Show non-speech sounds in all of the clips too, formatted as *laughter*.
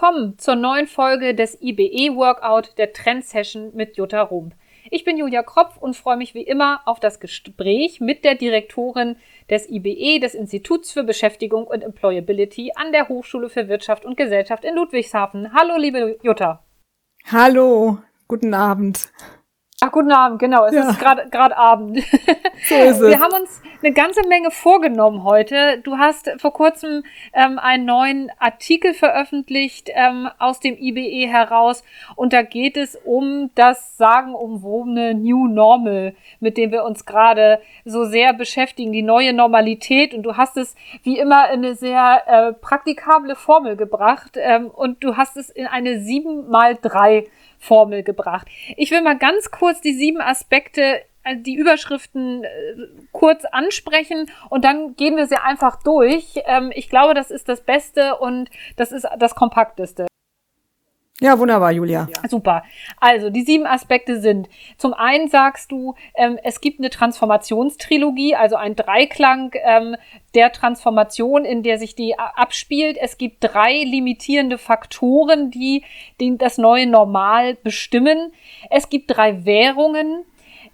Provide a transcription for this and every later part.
Willkommen zur neuen Folge des IBE Workout der Trend Session mit Jutta Rump. Ich bin Julia Kropf und freue mich wie immer auf das Gespräch mit der Direktorin des IBE, des Instituts für Beschäftigung und Employability an der Hochschule für Wirtschaft und Gesellschaft in Ludwigshafen. Hallo, liebe Jutta. Hallo, guten Abend. Ach, guten Abend, genau. Es ja. ist gerade Abend. *laughs* So ist *laughs* es. Wir haben uns eine ganze Menge vorgenommen heute. Du hast vor kurzem ähm, einen neuen Artikel veröffentlicht ähm, aus dem IBE heraus und da geht es um das sagenumwobene New Normal, mit dem wir uns gerade so sehr beschäftigen, die neue Normalität. Und du hast es wie immer in eine sehr äh, praktikable Formel gebracht ähm, und du hast es in eine 7 mal 3 Formel gebracht. Ich will mal ganz kurz die sieben Aspekte äh, die Überschriften äh, kurz ansprechen und dann gehen wir sie einfach durch. Ähm, ich glaube, das ist das Beste und das ist das Kompakteste. Ja, wunderbar, Julia. Super. Also, die sieben Aspekte sind, zum einen sagst du, ähm, es gibt eine Transformationstrilogie, also ein Dreiklang ähm, der Transformation, in der sich die abspielt. Es gibt drei limitierende Faktoren, die, die das neue Normal bestimmen. Es gibt drei Währungen.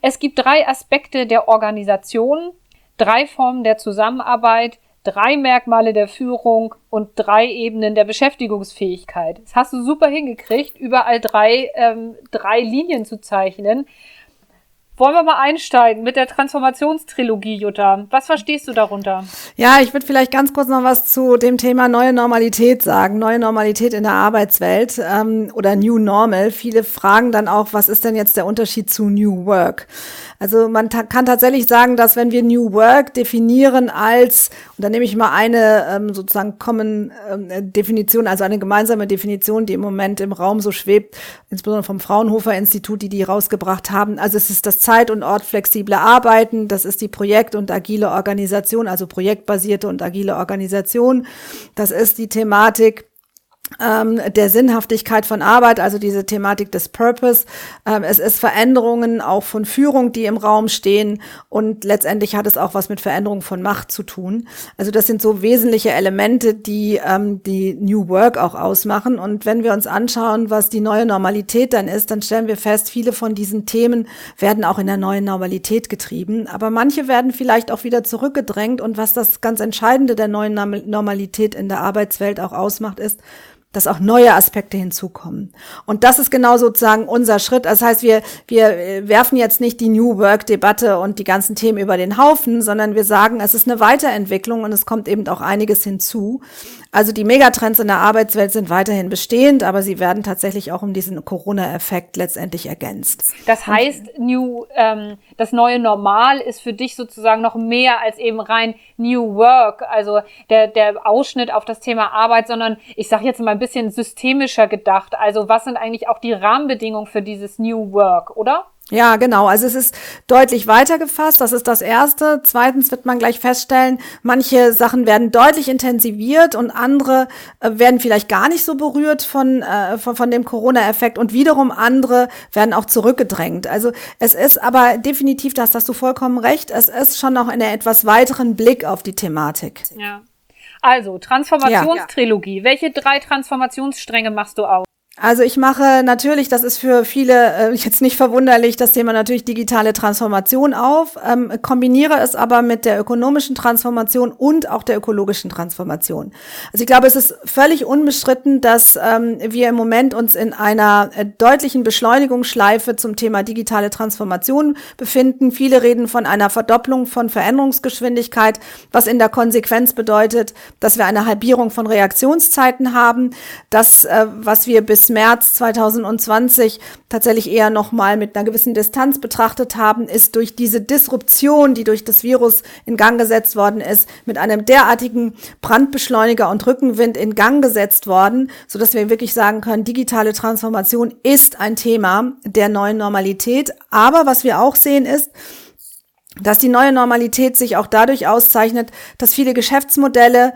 Es gibt drei Aspekte der Organisation, drei Formen der Zusammenarbeit, drei Merkmale der Führung und drei Ebenen der Beschäftigungsfähigkeit. Das hast du super hingekriegt, überall drei, ähm, drei Linien zu zeichnen. Wollen wir mal einsteigen mit der Transformationstrilogie, Jutta? Was verstehst du darunter? Ja, ich würde vielleicht ganz kurz noch was zu dem Thema neue Normalität sagen. Neue Normalität in der Arbeitswelt ähm, oder New Normal. Viele fragen dann auch, was ist denn jetzt der Unterschied zu New Work? Also man ta kann tatsächlich sagen, dass wenn wir New Work definieren als, und da nehme ich mal eine ähm, sozusagen Common ähm, Definition, also eine gemeinsame Definition, die im Moment im Raum so schwebt, insbesondere vom Fraunhofer Institut, die die rausgebracht haben. Also es ist das zeit- und ortflexible Arbeiten, das ist die Projekt- und agile Organisation, also projektbasierte und agile Organisation. Das ist die Thematik, ähm, der Sinnhaftigkeit von Arbeit, also diese Thematik des Purpose. Ähm, es ist Veränderungen auch von Führung, die im Raum stehen und letztendlich hat es auch was mit Veränderung von Macht zu tun. Also das sind so wesentliche Elemente, die ähm, die New Work auch ausmachen. Und wenn wir uns anschauen, was die neue Normalität dann ist, dann stellen wir fest, viele von diesen Themen werden auch in der neuen Normalität getrieben. Aber manche werden vielleicht auch wieder zurückgedrängt. Und was das ganz Entscheidende der neuen Normalität in der Arbeitswelt auch ausmacht, ist, dass auch neue Aspekte hinzukommen. Und das ist genau sozusagen unser Schritt. Das heißt, wir, wir äh, werfen jetzt nicht die New Work-Debatte und die ganzen Themen über den Haufen, sondern wir sagen, es ist eine Weiterentwicklung und es kommt eben auch einiges hinzu. Also die Megatrends in der Arbeitswelt sind weiterhin bestehend, aber sie werden tatsächlich auch um diesen Corona-Effekt letztendlich ergänzt. Das heißt, New, ähm, das neue Normal ist für dich sozusagen noch mehr als eben rein New Work, also der, der Ausschnitt auf das Thema Arbeit, sondern ich sage jetzt mal bisschen systemischer gedacht. Also was sind eigentlich auch die Rahmenbedingungen für dieses New Work, oder? Ja, genau. Also es ist deutlich weiter gefasst. Das ist das Erste. Zweitens wird man gleich feststellen, manche Sachen werden deutlich intensiviert und andere äh, werden vielleicht gar nicht so berührt von, äh, von, von dem Corona-Effekt und wiederum andere werden auch zurückgedrängt. Also es ist aber definitiv, das hast du vollkommen recht, es ist schon noch eine etwas weiteren Blick auf die Thematik. Ja. Also, Transformationstrilogie. Ja. Welche drei Transformationsstränge machst du auf? Also ich mache natürlich, das ist für viele äh, jetzt nicht verwunderlich, das Thema natürlich digitale Transformation auf, ähm, kombiniere es aber mit der ökonomischen Transformation und auch der ökologischen Transformation. Also ich glaube, es ist völlig unbestritten, dass ähm, wir im Moment uns in einer äh, deutlichen Beschleunigungsschleife zum Thema digitale Transformation befinden. Viele reden von einer Verdopplung von Veränderungsgeschwindigkeit, was in der Konsequenz bedeutet, dass wir eine Halbierung von Reaktionszeiten haben. Das, äh, was wir bis März 2020 tatsächlich eher nochmal mit einer gewissen Distanz betrachtet haben, ist durch diese Disruption, die durch das Virus in Gang gesetzt worden ist, mit einem derartigen Brandbeschleuniger und Rückenwind in Gang gesetzt worden, so dass wir wirklich sagen können, digitale Transformation ist ein Thema der neuen Normalität. Aber was wir auch sehen ist, dass die neue Normalität sich auch dadurch auszeichnet, dass viele Geschäftsmodelle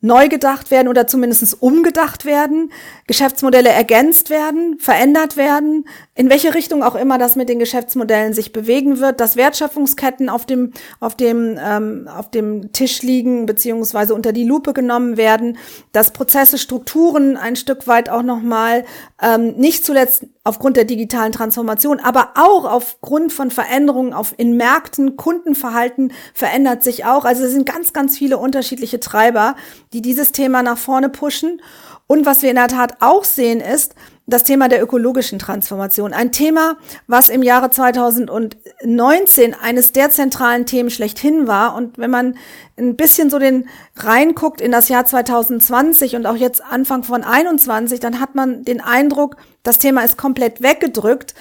neu gedacht werden oder zumindest umgedacht werden, Geschäftsmodelle ergänzt werden, verändert werden, in welche Richtung auch immer das mit den Geschäftsmodellen sich bewegen wird, dass Wertschöpfungsketten auf dem, auf dem, ähm, auf dem Tisch liegen beziehungsweise unter die Lupe genommen werden, dass Prozesse, Strukturen ein Stück weit auch nochmal, ähm, nicht zuletzt aufgrund der digitalen Transformation, aber auch aufgrund von Veränderungen auf, in Märkten, Kundenverhalten verändert sich auch. Also es sind ganz, ganz viele unterschiedliche Treiber, die dieses Thema nach vorne pushen. Und was wir in der Tat auch sehen, ist das Thema der ökologischen Transformation. Ein Thema, was im Jahre 2019 eines der zentralen Themen schlechthin war. Und wenn man ein bisschen so den reinguckt in das Jahr 2020 und auch jetzt Anfang von 21, dann hat man den Eindruck, das Thema ist komplett weggedrückt.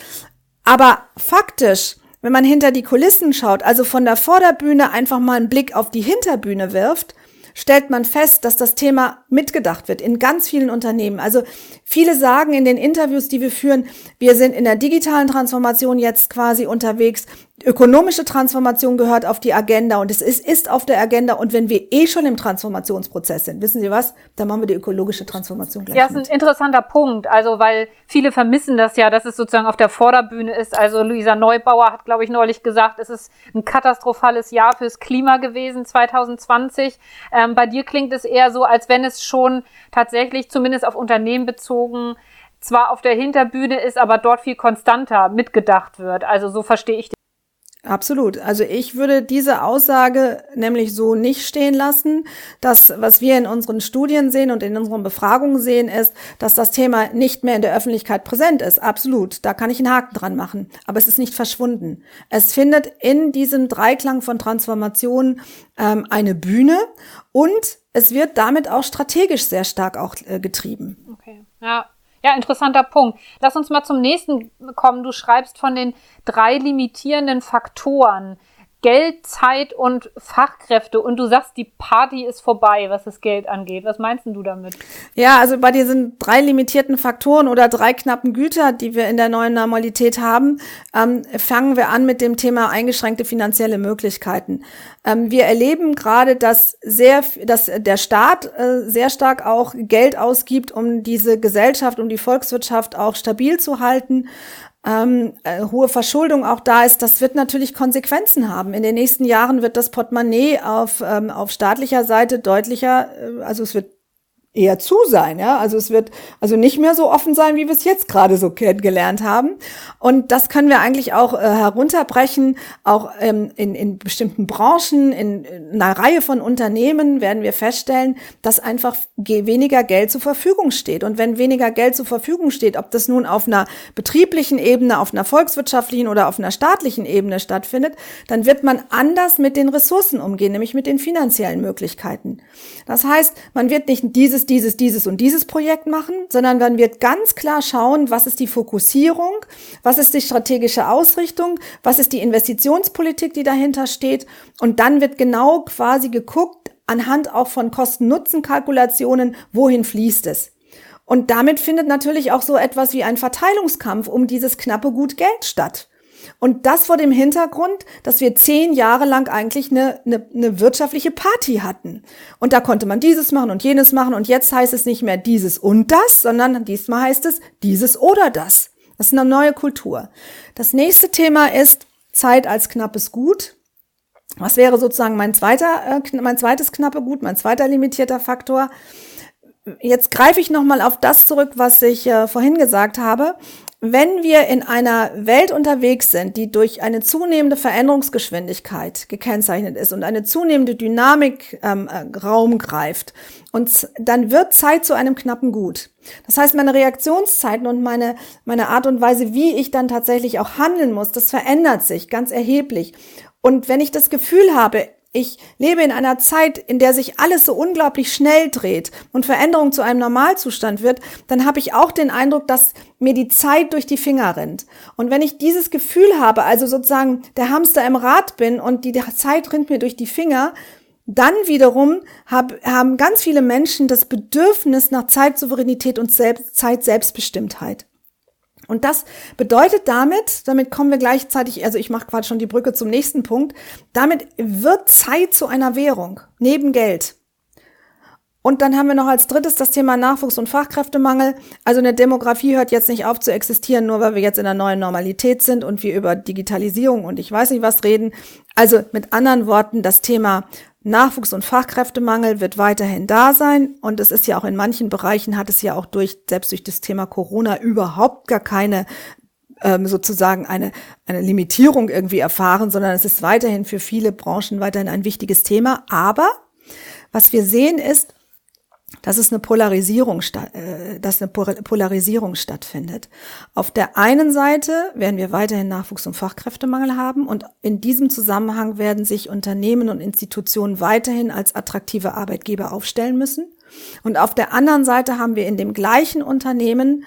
Aber faktisch, wenn man hinter die Kulissen schaut, also von der Vorderbühne einfach mal einen Blick auf die Hinterbühne wirft, stellt man fest, dass das Thema mitgedacht wird in ganz vielen Unternehmen. Also viele sagen in den Interviews, die wir führen, wir sind in der digitalen Transformation jetzt quasi unterwegs ökonomische Transformation gehört auf die Agenda und es ist, ist auf der Agenda. Und wenn wir eh schon im Transformationsprozess sind, wissen Sie was? Dann machen wir die ökologische Transformation gleich. Ja, ist ein interessanter Punkt. Also, weil viele vermissen das ja, dass es sozusagen auf der Vorderbühne ist. Also, Luisa Neubauer hat, glaube ich, neulich gesagt, es ist ein katastrophales Jahr fürs Klima gewesen, 2020. Ähm, bei dir klingt es eher so, als wenn es schon tatsächlich, zumindest auf Unternehmen bezogen, zwar auf der Hinterbühne ist, aber dort viel konstanter mitgedacht wird. Also, so verstehe ich Absolut. Also ich würde diese Aussage nämlich so nicht stehen lassen. Das, was wir in unseren Studien sehen und in unseren Befragungen sehen, ist, dass das Thema nicht mehr in der Öffentlichkeit präsent ist. Absolut. Da kann ich einen Haken dran machen. Aber es ist nicht verschwunden. Es findet in diesem Dreiklang von Transformation ähm, eine Bühne und es wird damit auch strategisch sehr stark auch äh, getrieben. Okay. Ja, ja, interessanter Punkt. Lass uns mal zum nächsten kommen. Du schreibst von den drei limitierenden Faktoren. Geld, Zeit und Fachkräfte und du sagst, die Party ist vorbei, was das Geld angeht. Was meinst du damit? Ja, also bei diesen drei limitierten Faktoren oder drei knappen Güter, die wir in der neuen Normalität haben, ähm, fangen wir an mit dem Thema eingeschränkte finanzielle Möglichkeiten. Ähm, wir erleben gerade, dass sehr, dass der Staat äh, sehr stark auch Geld ausgibt, um diese Gesellschaft, um die Volkswirtschaft auch stabil zu halten ähm, äh, hohe Verschuldung auch da ist, das wird natürlich Konsequenzen haben. In den nächsten Jahren wird das Portemonnaie auf, ähm, auf staatlicher Seite deutlicher, äh, also es wird eher zu sein, ja. Also es wird also nicht mehr so offen sein, wie wir es jetzt gerade so kennengelernt haben. Und das können wir eigentlich auch äh, herunterbrechen, auch ähm, in, in bestimmten Branchen, in, in einer Reihe von Unternehmen werden wir feststellen, dass einfach weniger Geld zur Verfügung steht. Und wenn weniger Geld zur Verfügung steht, ob das nun auf einer betrieblichen Ebene, auf einer volkswirtschaftlichen oder auf einer staatlichen Ebene stattfindet, dann wird man anders mit den Ressourcen umgehen, nämlich mit den finanziellen Möglichkeiten. Das heißt, man wird nicht dieses dieses, dieses und dieses Projekt machen, sondern man wird ganz klar schauen, was ist die Fokussierung, was ist die strategische Ausrichtung, was ist die Investitionspolitik, die dahinter steht. Und dann wird genau quasi geguckt, anhand auch von Kosten-Nutzen-Kalkulationen, wohin fließt es. Und damit findet natürlich auch so etwas wie ein Verteilungskampf um dieses knappe Gut Geld statt. Und das vor dem Hintergrund, dass wir zehn Jahre lang eigentlich eine, eine, eine wirtschaftliche Party hatten. Und da konnte man dieses machen und jenes machen. Und jetzt heißt es nicht mehr dieses und das, sondern diesmal heißt es dieses oder das. Das ist eine neue Kultur. Das nächste Thema ist Zeit als knappes Gut. Was wäre sozusagen mein zweiter, äh, mein zweites knappe Gut, mein zweiter limitierter Faktor? Jetzt greife ich nochmal auf das zurück, was ich äh, vorhin gesagt habe. Wenn wir in einer Welt unterwegs sind, die durch eine zunehmende Veränderungsgeschwindigkeit gekennzeichnet ist und eine zunehmende Dynamik ähm, äh, Raum greift, und dann wird Zeit zu einem knappen Gut. Das heißt, meine Reaktionszeiten und meine, meine Art und Weise, wie ich dann tatsächlich auch handeln muss, das verändert sich ganz erheblich. Und wenn ich das Gefühl habe, ich lebe in einer Zeit, in der sich alles so unglaublich schnell dreht und Veränderung zu einem Normalzustand wird, dann habe ich auch den Eindruck, dass mir die Zeit durch die Finger rennt. Und wenn ich dieses Gefühl habe, also sozusagen der Hamster im Rad bin und die Zeit rinnt mir durch die Finger, dann wiederum hab, haben ganz viele Menschen das Bedürfnis nach Zeitsouveränität und Selbst, Zeit-Selbstbestimmtheit. Und das bedeutet damit, damit kommen wir gleichzeitig, also ich mache gerade schon die Brücke zum nächsten Punkt, damit wird Zeit zu einer Währung, neben Geld. Und dann haben wir noch als drittes das Thema Nachwuchs- und Fachkräftemangel. Also eine Demografie hört jetzt nicht auf zu existieren, nur weil wir jetzt in der neuen Normalität sind und wir über Digitalisierung und ich weiß nicht was reden. Also mit anderen Worten, das Thema Nachwuchs- und Fachkräftemangel wird weiterhin da sein. Und es ist ja auch in manchen Bereichen hat es ja auch durch, selbst durch das Thema Corona überhaupt gar keine ähm, sozusagen eine, eine Limitierung irgendwie erfahren, sondern es ist weiterhin für viele Branchen weiterhin ein wichtiges Thema. Aber was wir sehen ist, dass es eine Polarisierung, äh, dass eine Polarisierung stattfindet. Auf der einen Seite werden wir weiterhin Nachwuchs- und Fachkräftemangel haben und in diesem Zusammenhang werden sich Unternehmen und Institutionen weiterhin als attraktive Arbeitgeber aufstellen müssen. Und auf der anderen Seite haben wir in dem gleichen Unternehmen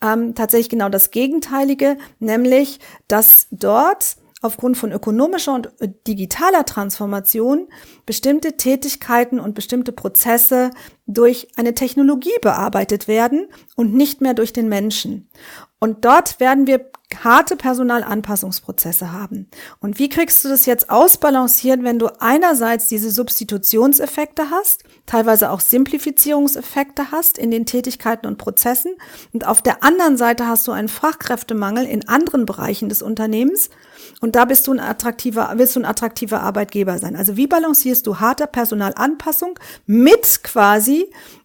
ähm, tatsächlich genau das Gegenteilige, nämlich dass dort aufgrund von ökonomischer und äh, digitaler Transformation bestimmte Tätigkeiten und bestimmte Prozesse durch eine Technologie bearbeitet werden und nicht mehr durch den Menschen. Und dort werden wir harte Personalanpassungsprozesse haben. Und wie kriegst du das jetzt ausbalanciert, wenn du einerseits diese Substitutionseffekte hast, teilweise auch Simplifizierungseffekte hast in den Tätigkeiten und Prozessen und auf der anderen Seite hast du einen Fachkräftemangel in anderen Bereichen des Unternehmens und da bist du ein attraktiver, willst du ein attraktiver Arbeitgeber sein. Also wie balancierst du harte Personalanpassung mit quasi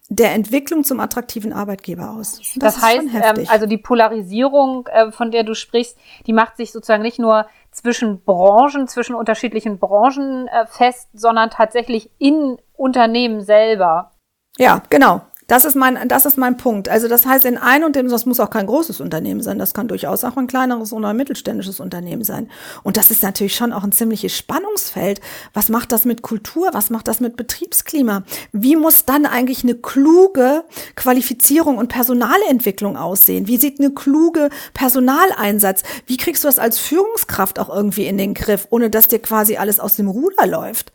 der Entwicklung zum attraktiven Arbeitgeber aus. Das, das heißt, ähm, also die Polarisierung, äh, von der du sprichst, die macht sich sozusagen nicht nur zwischen Branchen, zwischen unterschiedlichen Branchen äh, fest, sondern tatsächlich in Unternehmen selber. Ja, genau. Das ist mein, das ist mein Punkt. Also das heißt, in ein und dem, das muss auch kein großes Unternehmen sein. Das kann durchaus auch ein kleineres oder ein mittelständisches Unternehmen sein. Und das ist natürlich schon auch ein ziemliches Spannungsfeld. Was macht das mit Kultur? Was macht das mit Betriebsklima? Wie muss dann eigentlich eine kluge Qualifizierung und Personalentwicklung aussehen? Wie sieht eine kluge Personaleinsatz? Wie kriegst du das als Führungskraft auch irgendwie in den Griff, ohne dass dir quasi alles aus dem Ruder läuft?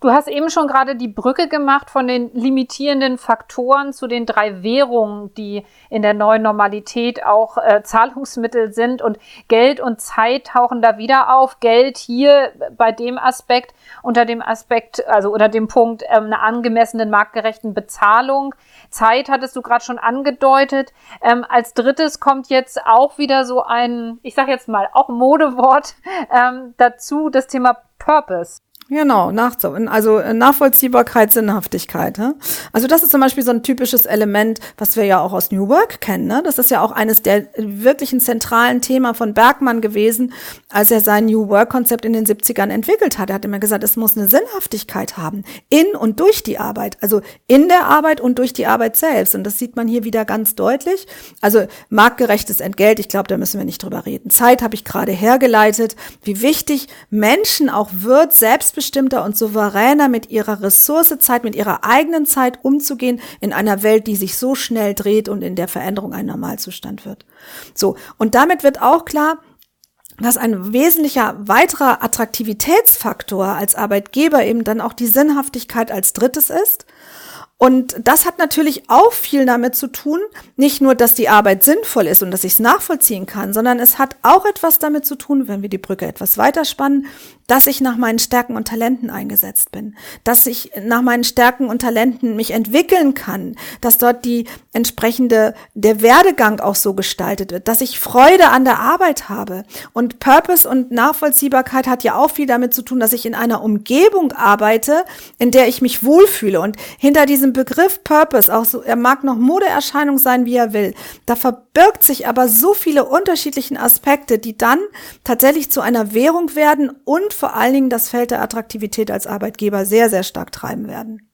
Du hast eben schon gerade die Brücke gemacht von den limitierenden Faktoren zu den drei Währungen, die in der neuen Normalität auch äh, Zahlungsmittel sind. Und Geld und Zeit tauchen da wieder auf. Geld hier bei dem Aspekt, unter dem Aspekt, also unter dem Punkt ähm, einer angemessenen, marktgerechten Bezahlung. Zeit hattest du gerade schon angedeutet. Ähm, als drittes kommt jetzt auch wieder so ein, ich sage jetzt mal, auch Modewort *laughs* ähm, dazu, das Thema Purpose. Genau, nach, also äh, Nachvollziehbarkeit, Sinnhaftigkeit. Ne? Also das ist zum Beispiel so ein typisches Element, was wir ja auch aus New Work kennen. Ne? Das ist ja auch eines der wirklichen zentralen Themen von Bergmann gewesen, als er sein New Work-Konzept in den 70ern entwickelt hat. Er hat immer gesagt, es muss eine Sinnhaftigkeit haben, in und durch die Arbeit. Also in der Arbeit und durch die Arbeit selbst. Und das sieht man hier wieder ganz deutlich. Also marktgerechtes Entgelt, ich glaube, da müssen wir nicht drüber reden. Zeit habe ich gerade hergeleitet, wie wichtig Menschen auch wird, selbst selbstbestimmter und souveräner mit ihrer Ressourcezeit, mit ihrer eigenen Zeit umzugehen in einer Welt, die sich so schnell dreht und in der Veränderung ein Normalzustand wird. So. Und damit wird auch klar, dass ein wesentlicher weiterer Attraktivitätsfaktor als Arbeitgeber eben dann auch die Sinnhaftigkeit als drittes ist. Und das hat natürlich auch viel damit zu tun, nicht nur, dass die Arbeit sinnvoll ist und dass ich es nachvollziehen kann, sondern es hat auch etwas damit zu tun, wenn wir die Brücke etwas weiterspannen, dass ich nach meinen Stärken und Talenten eingesetzt bin, dass ich nach meinen Stärken und Talenten mich entwickeln kann, dass dort die entsprechende, der Werdegang auch so gestaltet wird, dass ich Freude an der Arbeit habe. Und Purpose und Nachvollziehbarkeit hat ja auch viel damit zu tun, dass ich in einer Umgebung arbeite, in der ich mich wohlfühle. Und hinter diesem Begriff Purpose, auch so, er mag noch Modeerscheinung sein, wie er will, da verbirgt sich aber so viele unterschiedlichen Aspekte, die dann tatsächlich zu einer Währung werden und vor allen Dingen das Feld der Attraktivität als Arbeitgeber sehr, sehr stark treiben werden.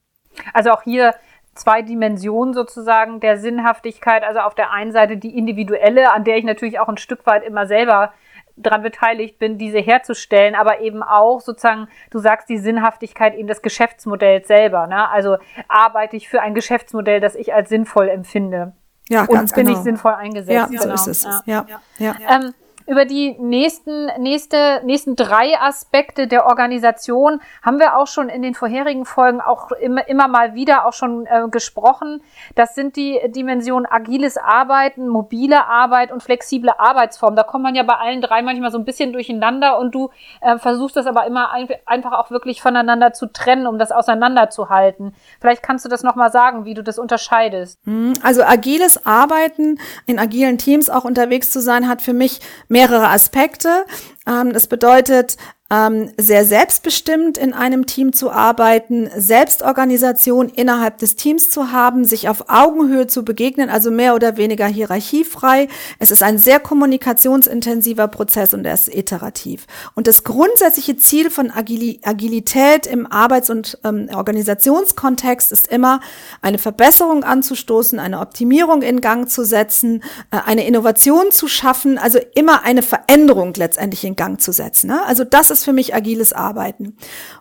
Also auch hier zwei Dimensionen sozusagen der Sinnhaftigkeit. Also auf der einen Seite die individuelle, an der ich natürlich auch ein Stück weit immer selber dran beteiligt bin, diese herzustellen, aber eben auch sozusagen, du sagst die Sinnhaftigkeit eben des Geschäftsmodells selber. Ne? Also arbeite ich für ein Geschäftsmodell, das ich als sinnvoll empfinde. Ja, ganz und bin genau. ich sinnvoll eingesetzt. Ja, genau. so ist es. Ja, ja. ja. Ähm, über die nächsten, nächste, nächsten drei Aspekte der Organisation haben wir auch schon in den vorherigen Folgen auch immer, immer mal wieder auch schon äh, gesprochen. Das sind die Dimensionen agiles Arbeiten, mobile Arbeit und flexible Arbeitsformen. Da kommt man ja bei allen drei manchmal so ein bisschen durcheinander und du äh, versuchst das aber immer ein, einfach auch wirklich voneinander zu trennen, um das auseinanderzuhalten. Vielleicht kannst du das nochmal sagen, wie du das unterscheidest. Mhm. Also agiles Arbeiten, in agilen Teams auch unterwegs zu sein, hat für mich mehrere Aspekte. Ähm, das bedeutet, ähm, sehr selbstbestimmt in einem Team zu arbeiten, Selbstorganisation innerhalb des Teams zu haben, sich auf Augenhöhe zu begegnen, also mehr oder weniger hierarchiefrei. Es ist ein sehr kommunikationsintensiver Prozess und er ist iterativ. Und das grundsätzliche Ziel von Agil Agilität im Arbeits- und ähm, Organisationskontext ist immer, eine Verbesserung anzustoßen, eine Optimierung in Gang zu setzen, äh, eine Innovation zu schaffen, also immer eine Veränderung letztendlich in Gang zu setzen. Ne? Also das ist für mich agiles Arbeiten.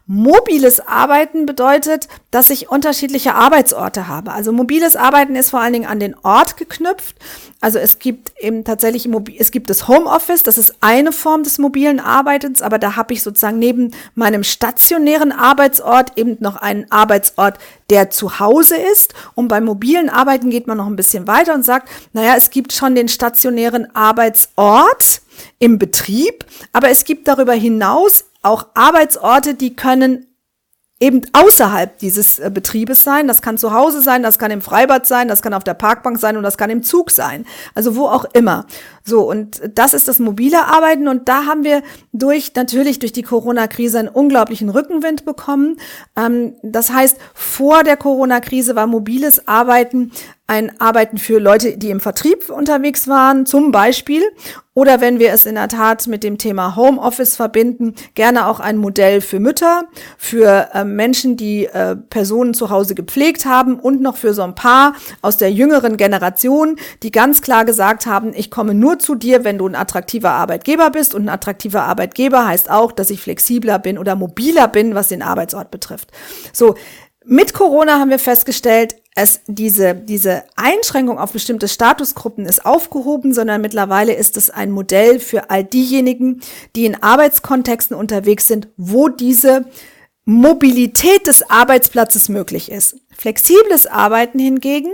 Mobiles Arbeiten bedeutet, dass ich unterschiedliche Arbeitsorte habe. Also mobiles Arbeiten ist vor allen Dingen an den Ort geknüpft. Also es gibt eben tatsächlich, es gibt das Homeoffice, das ist eine Form des mobilen Arbeitens, aber da habe ich sozusagen neben meinem stationären Arbeitsort eben noch einen Arbeitsort, der zu Hause ist. Und beim mobilen Arbeiten geht man noch ein bisschen weiter und sagt, naja, es gibt schon den stationären Arbeitsort, im Betrieb, aber es gibt darüber hinaus auch Arbeitsorte, die können eben außerhalb dieses äh, Betriebes sein. Das kann zu Hause sein, das kann im Freibad sein, das kann auf der Parkbank sein und das kann im Zug sein. Also wo auch immer. So, und das ist das mobile Arbeiten. Und da haben wir durch, natürlich durch die Corona-Krise einen unglaublichen Rückenwind bekommen. Ähm, das heißt, vor der Corona-Krise war mobiles Arbeiten ein Arbeiten für Leute, die im Vertrieb unterwegs waren, zum Beispiel. Oder wenn wir es in der Tat mit dem Thema Homeoffice verbinden, gerne auch ein Modell für Mütter, für äh, Menschen, die äh, Personen zu Hause gepflegt haben und noch für so ein paar aus der jüngeren Generation, die ganz klar gesagt haben, ich komme nur zu dir, wenn du ein attraktiver Arbeitgeber bist. Und ein attraktiver Arbeitgeber heißt auch, dass ich flexibler bin oder mobiler bin, was den Arbeitsort betrifft. So, mit Corona haben wir festgestellt, es diese, diese Einschränkung auf bestimmte Statusgruppen ist aufgehoben, sondern mittlerweile ist es ein Modell für all diejenigen, die in Arbeitskontexten unterwegs sind, wo diese Mobilität des Arbeitsplatzes möglich ist. Flexibles Arbeiten hingegen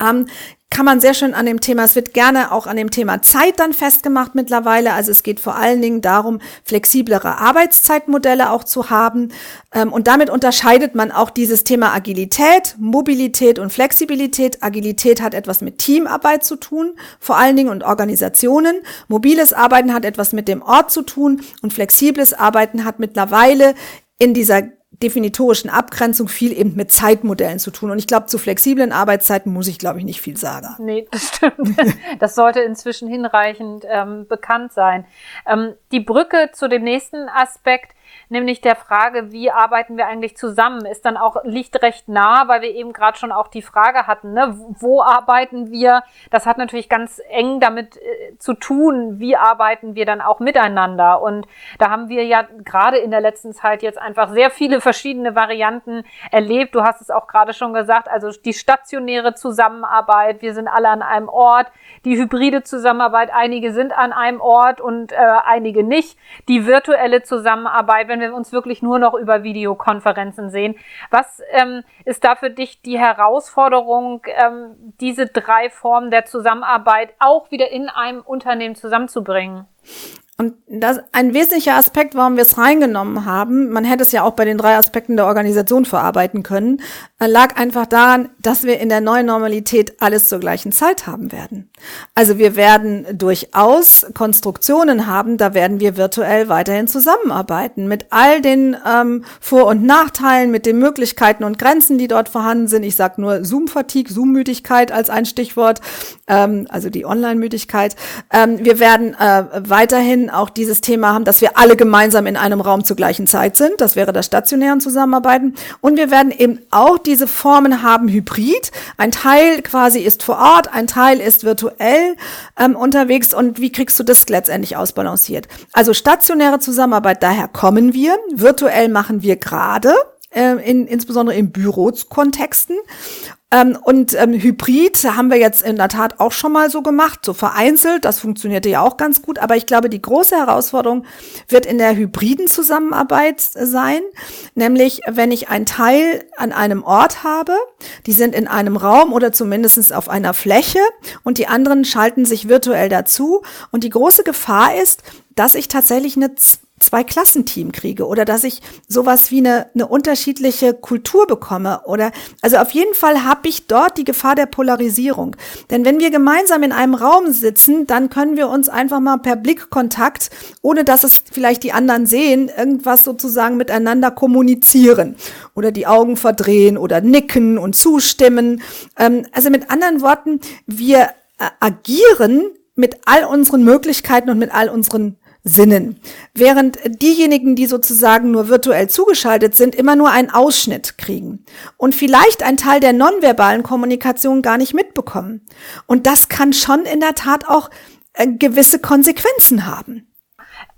ähm, kann man sehr schön an dem Thema, es wird gerne auch an dem Thema Zeit dann festgemacht mittlerweile. Also es geht vor allen Dingen darum, flexiblere Arbeitszeitmodelle auch zu haben. Ähm, und damit unterscheidet man auch dieses Thema Agilität, Mobilität und Flexibilität. Agilität hat etwas mit Teamarbeit zu tun, vor allen Dingen und Organisationen. Mobiles Arbeiten hat etwas mit dem Ort zu tun und flexibles Arbeiten hat mittlerweile in dieser definitorischen Abgrenzung viel eben mit Zeitmodellen zu tun. Und ich glaube, zu flexiblen Arbeitszeiten muss ich, glaube ich, nicht viel sagen. Nee, das stimmt. *laughs* das sollte inzwischen hinreichend ähm, bekannt sein. Ähm, die Brücke zu dem nächsten Aspekt nämlich der Frage, wie arbeiten wir eigentlich zusammen, ist dann auch, liegt recht nah, weil wir eben gerade schon auch die Frage hatten, ne, wo arbeiten wir? Das hat natürlich ganz eng damit äh, zu tun, wie arbeiten wir dann auch miteinander. Und da haben wir ja gerade in der letzten Zeit jetzt einfach sehr viele verschiedene Varianten erlebt. Du hast es auch gerade schon gesagt, also die stationäre Zusammenarbeit, wir sind alle an einem Ort, die hybride Zusammenarbeit, einige sind an einem Ort und äh, einige nicht, die virtuelle Zusammenarbeit, wenn wir uns wirklich nur noch über Videokonferenzen sehen. Was ähm, ist da für dich die Herausforderung, ähm, diese drei Formen der Zusammenarbeit auch wieder in einem Unternehmen zusammenzubringen? Und das ein wesentlicher Aspekt, warum wir es reingenommen haben, man hätte es ja auch bei den drei Aspekten der Organisation verarbeiten können, äh, lag einfach daran, dass wir in der neuen Normalität alles zur gleichen Zeit haben werden. Also wir werden durchaus Konstruktionen haben, da werden wir virtuell weiterhin zusammenarbeiten mit all den ähm, Vor- und Nachteilen, mit den Möglichkeiten und Grenzen, die dort vorhanden sind. Ich sage nur Zoom-Fatigue, Zoom-Müdigkeit als ein Stichwort, ähm, also die Online-Müdigkeit. Ähm, wir werden äh, weiterhin auch dieses Thema haben, dass wir alle gemeinsam in einem Raum zur gleichen Zeit sind. Das wäre das stationären Zusammenarbeiten. Und wir werden eben auch diese Formen haben, hybrid. Ein Teil quasi ist vor Ort, ein Teil ist virtuell ähm, unterwegs. Und wie kriegst du das letztendlich ausbalanciert? Also stationäre Zusammenarbeit, daher kommen wir. Virtuell machen wir gerade äh, in, insbesondere in Bürokontexten. Ähm, und ähm, Hybrid haben wir jetzt in der Tat auch schon mal so gemacht, so vereinzelt. Das funktionierte ja auch ganz gut. Aber ich glaube, die große Herausforderung wird in der hybriden Zusammenarbeit sein. Nämlich, wenn ich ein Teil an einem Ort habe, die sind in einem Raum oder zumindest auf einer Fläche und die anderen schalten sich virtuell dazu. Und die große Gefahr ist, dass ich tatsächlich eine Zwei-Klassenteam kriege oder dass ich sowas wie eine, eine unterschiedliche Kultur bekomme oder also auf jeden Fall habe ich dort die Gefahr der Polarisierung. Denn wenn wir gemeinsam in einem Raum sitzen, dann können wir uns einfach mal per Blickkontakt, ohne dass es vielleicht die anderen sehen, irgendwas sozusagen miteinander kommunizieren oder die Augen verdrehen oder nicken und zustimmen. Ähm, also mit anderen Worten, wir äh, agieren mit all unseren Möglichkeiten und mit all unseren Sinnen. Während diejenigen, die sozusagen nur virtuell zugeschaltet sind, immer nur einen Ausschnitt kriegen und vielleicht einen Teil der nonverbalen Kommunikation gar nicht mitbekommen. Und das kann schon in der Tat auch äh, gewisse Konsequenzen haben.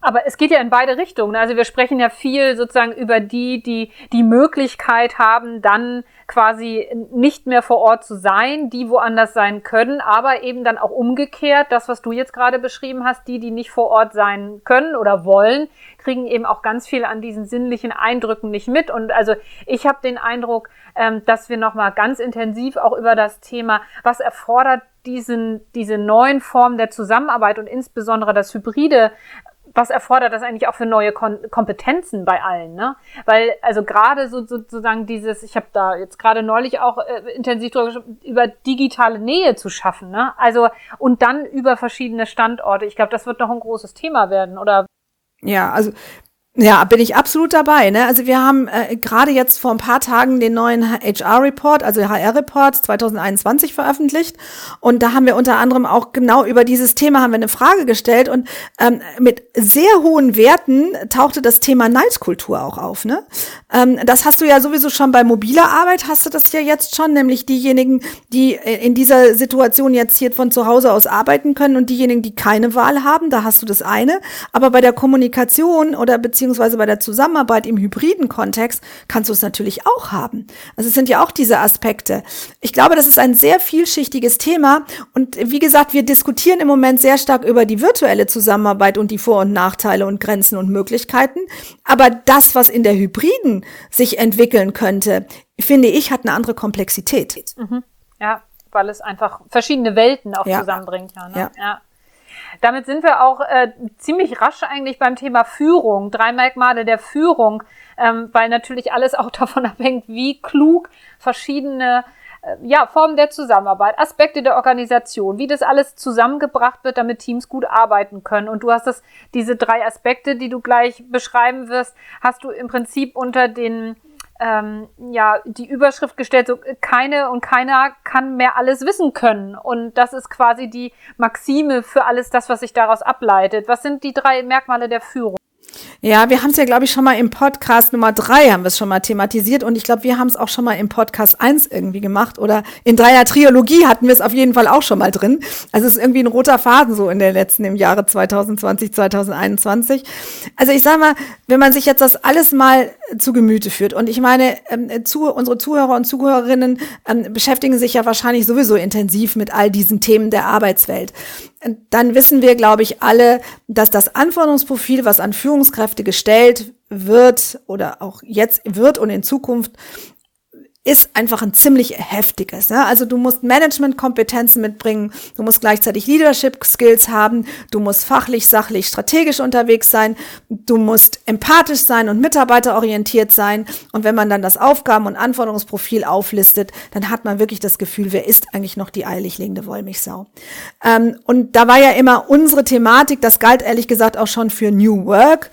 Aber es geht ja in beide Richtungen. Also wir sprechen ja viel sozusagen über die, die die Möglichkeit haben, dann quasi nicht mehr vor Ort zu sein, die woanders sein können, aber eben dann auch umgekehrt, das, was du jetzt gerade beschrieben hast, die, die nicht vor Ort sein können oder wollen, kriegen eben auch ganz viel an diesen sinnlichen Eindrücken nicht mit. Und also ich habe den Eindruck, ähm, dass wir nochmal ganz intensiv auch über das Thema, was erfordert diesen, diese neuen Formen der Zusammenarbeit und insbesondere das Hybride was erfordert das eigentlich auch für neue Kon Kompetenzen bei allen, ne? Weil also gerade so, sozusagen dieses, ich habe da jetzt gerade neulich auch äh, intensiv drüber über digitale Nähe zu schaffen, ne? Also und dann über verschiedene Standorte. Ich glaube, das wird noch ein großes Thema werden, oder? Ja, also ja, bin ich absolut dabei. Ne? Also wir haben äh, gerade jetzt vor ein paar Tagen den neuen HR-Report, also HR-Report 2021 veröffentlicht. Und da haben wir unter anderem auch genau über dieses Thema haben wir eine Frage gestellt. Und ähm, mit sehr hohen Werten tauchte das Thema Neidkultur auch auf. Ne? Ähm, das hast du ja sowieso schon bei mobiler Arbeit, hast du das ja jetzt schon, nämlich diejenigen, die äh, in dieser Situation jetzt hier von zu Hause aus arbeiten können und diejenigen, die keine Wahl haben, da hast du das eine. Aber bei der Kommunikation oder beziehungsweise beziehungsweise bei der Zusammenarbeit im hybriden Kontext kannst du es natürlich auch haben. Also es sind ja auch diese Aspekte. Ich glaube, das ist ein sehr vielschichtiges Thema und wie gesagt, wir diskutieren im Moment sehr stark über die virtuelle Zusammenarbeit und die Vor- und Nachteile und Grenzen und Möglichkeiten. Aber das, was in der hybriden sich entwickeln könnte, finde ich, hat eine andere Komplexität. Mhm. Ja, weil es einfach verschiedene Welten auch ja. zusammenbringt. Ja, ne? ja. ja. Damit sind wir auch äh, ziemlich rasch eigentlich beim Thema Führung, drei Merkmale der Führung, ähm, weil natürlich alles auch *laughs* davon abhängt, wie klug verschiedene äh, ja, Formen der Zusammenarbeit, Aspekte der Organisation, wie das alles zusammengebracht wird, damit Teams gut arbeiten können. Und du hast das, diese drei Aspekte, die du gleich beschreiben wirst, hast du im Prinzip unter den ähm, ja, die Überschrift gestellt, so keine und keiner kann mehr alles wissen können. Und das ist quasi die Maxime für alles das, was sich daraus ableitet. Was sind die drei Merkmale der Führung? Ja, wir haben es ja, glaube ich, schon mal im Podcast Nummer drei haben wir es schon mal thematisiert und ich glaube, wir haben es auch schon mal im Podcast eins irgendwie gemacht oder in Dreier Triologie hatten wir es auf jeden Fall auch schon mal drin. Also es ist irgendwie ein roter Faden so in den letzten, im Jahre 2020, 2021. Also ich sage mal, wenn man sich jetzt das alles mal zu Gemüte führt. Und ich meine, ähm, zu, unsere Zuhörer und Zuhörerinnen ähm, beschäftigen sich ja wahrscheinlich sowieso intensiv mit all diesen Themen der Arbeitswelt. Dann wissen wir, glaube ich, alle, dass das Anforderungsprofil, was an Führungskräfte gestellt wird oder auch jetzt wird und in Zukunft ist einfach ein ziemlich heftiges. Ne? Also du musst Management-Kompetenzen mitbringen, du musst gleichzeitig Leadership-Skills haben, du musst fachlich, sachlich, strategisch unterwegs sein, du musst empathisch sein und mitarbeiterorientiert sein. Und wenn man dann das Aufgaben- und Anforderungsprofil auflistet, dann hat man wirklich das Gefühl, wer ist eigentlich noch die eilig liegende Wollmilchsau? Ähm, und da war ja immer unsere Thematik, das galt ehrlich gesagt auch schon für New Work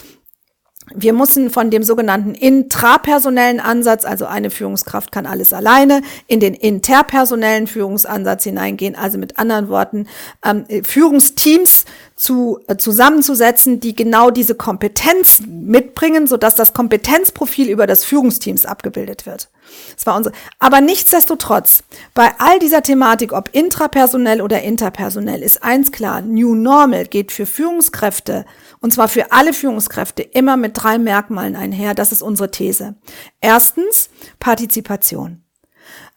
wir müssen von dem sogenannten intrapersonellen Ansatz, also eine Führungskraft kann alles alleine, in den interpersonellen Führungsansatz hineingehen, also mit anderen Worten ähm, Führungsteams zu, äh, zusammenzusetzen, die genau diese Kompetenz mitbringen, sodass das Kompetenzprofil über das Führungsteams abgebildet wird. Das war unsere. Aber nichtsdestotrotz, bei all dieser Thematik, ob intrapersonell oder interpersonell, ist eins klar, New Normal geht für Führungskräfte und zwar für alle Führungskräfte immer mit drei Merkmalen einher. Das ist unsere These. Erstens Partizipation.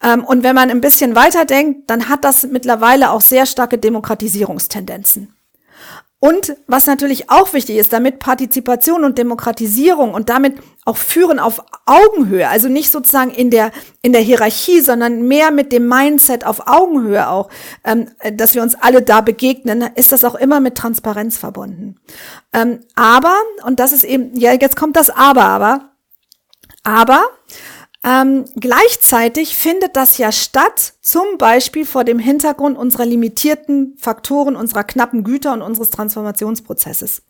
Ähm, und wenn man ein bisschen weiterdenkt, dann hat das mittlerweile auch sehr starke Demokratisierungstendenzen. Und was natürlich auch wichtig ist, damit Partizipation und Demokratisierung und damit auch Führen auf Augenhöhe, also nicht sozusagen in der, in der Hierarchie, sondern mehr mit dem Mindset auf Augenhöhe auch, ähm, dass wir uns alle da begegnen, ist das auch immer mit Transparenz verbunden. Ähm, aber, und das ist eben, ja, jetzt kommt das Aber, aber, aber, ähm, gleichzeitig findet das ja statt, zum Beispiel vor dem Hintergrund unserer limitierten Faktoren, unserer knappen Güter und unseres Transformationsprozesses.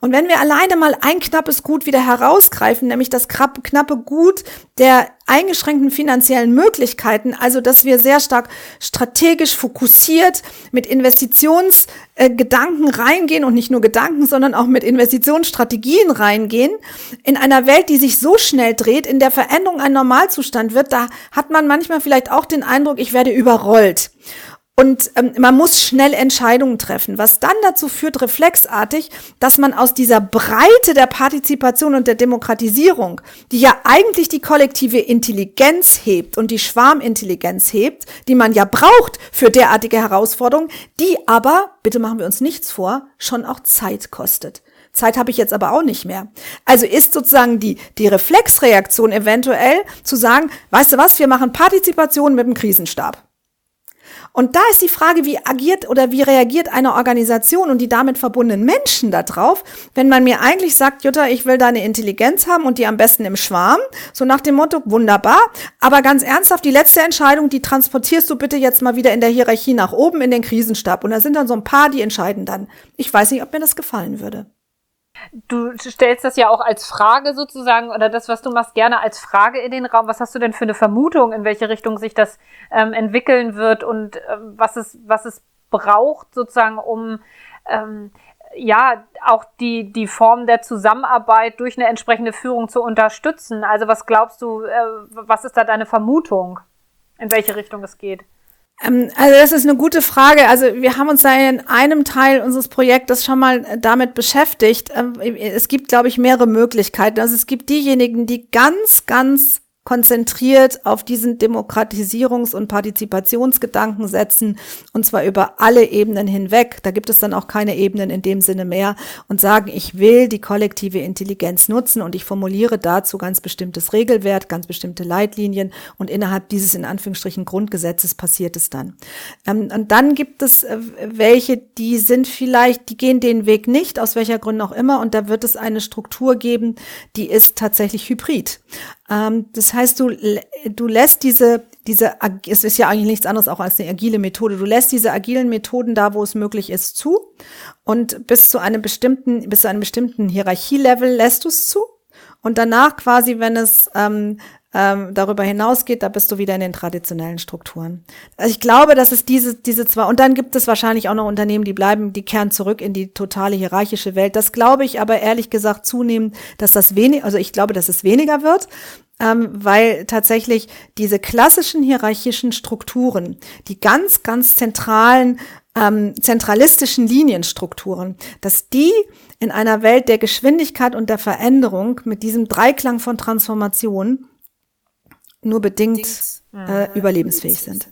Und wenn wir alleine mal ein knappes Gut wieder herausgreifen, nämlich das knappe Gut der eingeschränkten finanziellen Möglichkeiten, also dass wir sehr stark strategisch fokussiert mit Investitionsgedanken äh, reingehen und nicht nur Gedanken, sondern auch mit Investitionsstrategien reingehen, in einer Welt, die sich so schnell dreht, in der Veränderung ein Normalzustand wird, da hat man manchmal vielleicht auch den Eindruck, ich werde überrollt. Und ähm, man muss schnell Entscheidungen treffen, was dann dazu führt, reflexartig, dass man aus dieser Breite der Partizipation und der Demokratisierung, die ja eigentlich die kollektive Intelligenz hebt und die Schwarmintelligenz hebt, die man ja braucht für derartige Herausforderungen, die aber, bitte machen wir uns nichts vor, schon auch Zeit kostet. Zeit habe ich jetzt aber auch nicht mehr. Also ist sozusagen die, die Reflexreaktion eventuell zu sagen, weißt du was, wir machen Partizipation mit dem Krisenstab. Und da ist die Frage, wie agiert oder wie reagiert eine Organisation und die damit verbundenen Menschen darauf, wenn man mir eigentlich sagt, Jutta, ich will deine Intelligenz haben und die am besten im Schwarm, so nach dem Motto, wunderbar, aber ganz ernsthaft, die letzte Entscheidung, die transportierst du bitte jetzt mal wieder in der Hierarchie nach oben in den Krisenstab. Und da sind dann so ein paar, die entscheiden dann. Ich weiß nicht, ob mir das gefallen würde. Du stellst das ja auch als Frage sozusagen oder das, was du machst, gerne als Frage in den Raum. Was hast du denn für eine Vermutung, in welche Richtung sich das ähm, entwickeln wird und ähm, was es was es braucht sozusagen, um ähm, ja auch die die Form der Zusammenarbeit durch eine entsprechende Führung zu unterstützen? Also was glaubst du? Äh, was ist da deine Vermutung, in welche Richtung es geht? Ähm, also das ist eine gute Frage. Also wir haben uns da in einem Teil unseres Projektes schon mal äh, damit beschäftigt. Ähm, es gibt, glaube ich, mehrere Möglichkeiten. Also es gibt diejenigen, die ganz, ganz konzentriert auf diesen Demokratisierungs- und Partizipationsgedanken setzen, und zwar über alle Ebenen hinweg. Da gibt es dann auch keine Ebenen in dem Sinne mehr und sagen, ich will die kollektive Intelligenz nutzen und ich formuliere dazu ganz bestimmtes Regelwert, ganz bestimmte Leitlinien und innerhalb dieses in Anführungsstrichen Grundgesetzes passiert es dann. Ähm, und dann gibt es äh, welche, die sind vielleicht, die gehen den Weg nicht, aus welcher Grund auch immer, und da wird es eine Struktur geben, die ist tatsächlich hybrid. Ähm, das heißt, du, du lässt diese, diese, es ist ja eigentlich nichts anderes auch als eine agile Methode. Du lässt diese agilen Methoden da, wo es möglich ist, zu. Und bis zu einem bestimmten, bis zu einem bestimmten Hierarchielevel lässt du es zu. Und danach quasi, wenn es ähm, ähm, darüber hinausgeht, da bist du wieder in den traditionellen Strukturen. Also ich glaube, dass es diese, diese zwei, und dann gibt es wahrscheinlich auch noch Unternehmen, die bleiben, die kehren zurück in die totale hierarchische Welt. Das glaube ich aber ehrlich gesagt zunehmend, dass das wenig, also ich glaube, dass es weniger wird, ähm, weil tatsächlich diese klassischen hierarchischen Strukturen, die ganz, ganz zentralen, ähm, zentralistischen Linienstrukturen, dass die in einer Welt der Geschwindigkeit und der Veränderung mit diesem Dreiklang von Transformation nur bedingt äh, überlebensfähig sind.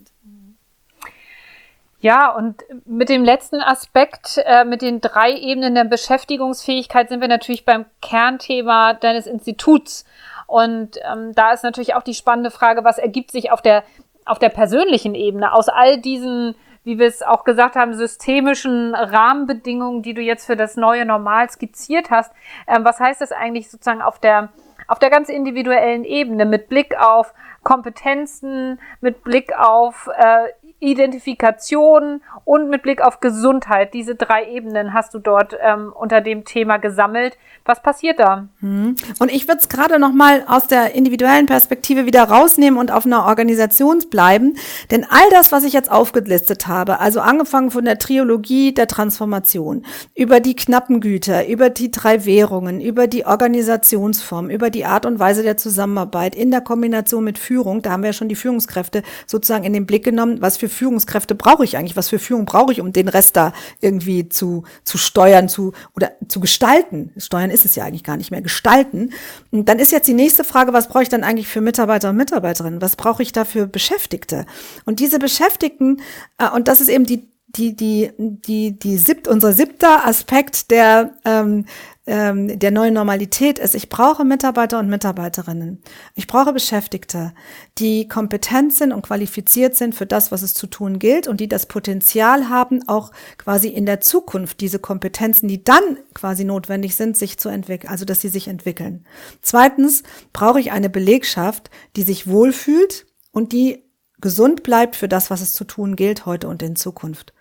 Ja, und mit dem letzten Aspekt, äh, mit den drei Ebenen der Beschäftigungsfähigkeit, sind wir natürlich beim Kernthema deines Instituts. Und ähm, da ist natürlich auch die spannende Frage, was ergibt sich auf der, auf der persönlichen Ebene aus all diesen, wie wir es auch gesagt haben, systemischen Rahmenbedingungen, die du jetzt für das neue Normal skizziert hast. Ähm, was heißt das eigentlich sozusagen auf der, auf der ganz individuellen Ebene mit Blick auf Kompetenzen, mit Blick auf äh, Identifikation und mit Blick auf Gesundheit. Diese drei Ebenen hast du dort ähm, unter dem Thema gesammelt. Was passiert da? Hm. Und ich würde es gerade noch mal aus der individuellen Perspektive wieder rausnehmen und auf einer Organisation bleiben, denn all das, was ich jetzt aufgelistet habe, also angefangen von der Triologie der Transformation, über die knappen Güter, über die drei Währungen, über die Organisationsform, über die Art und Weise der Zusammenarbeit in der Kombination mit Führung, da haben wir ja schon die Führungskräfte sozusagen in den Blick genommen, was für für Führungskräfte brauche ich eigentlich? Was für Führung brauche ich, um den Rest da irgendwie zu, zu steuern, zu, oder zu gestalten? Steuern ist es ja eigentlich gar nicht mehr, gestalten. Und dann ist jetzt die nächste Frage, was brauche ich dann eigentlich für Mitarbeiter und Mitarbeiterinnen? Was brauche ich da für Beschäftigte? Und diese Beschäftigten, äh, und das ist eben die, die, die, die, die siebt, unser siebter Aspekt der, ähm, ähm, der neuen Normalität ist, ich brauche Mitarbeiter und Mitarbeiterinnen. Ich brauche Beschäftigte, die kompetent sind und qualifiziert sind für das, was es zu tun gilt und die das Potenzial haben, auch quasi in der Zukunft diese Kompetenzen, die dann quasi notwendig sind, sich zu entwickeln, also dass sie sich entwickeln. Zweitens brauche ich eine Belegschaft, die sich wohlfühlt und die gesund bleibt für das, was es zu tun gilt heute und in Zukunft.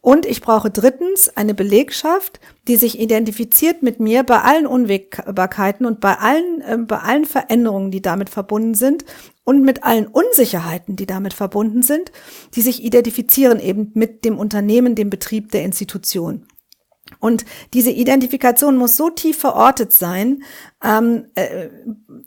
Und ich brauche drittens eine Belegschaft, die sich identifiziert mit mir bei allen Unwägbarkeiten und bei allen, äh, bei allen Veränderungen, die damit verbunden sind und mit allen Unsicherheiten, die damit verbunden sind, die sich identifizieren eben mit dem Unternehmen, dem Betrieb der Institution. Und diese Identifikation muss so tief verortet sein, ähm, äh,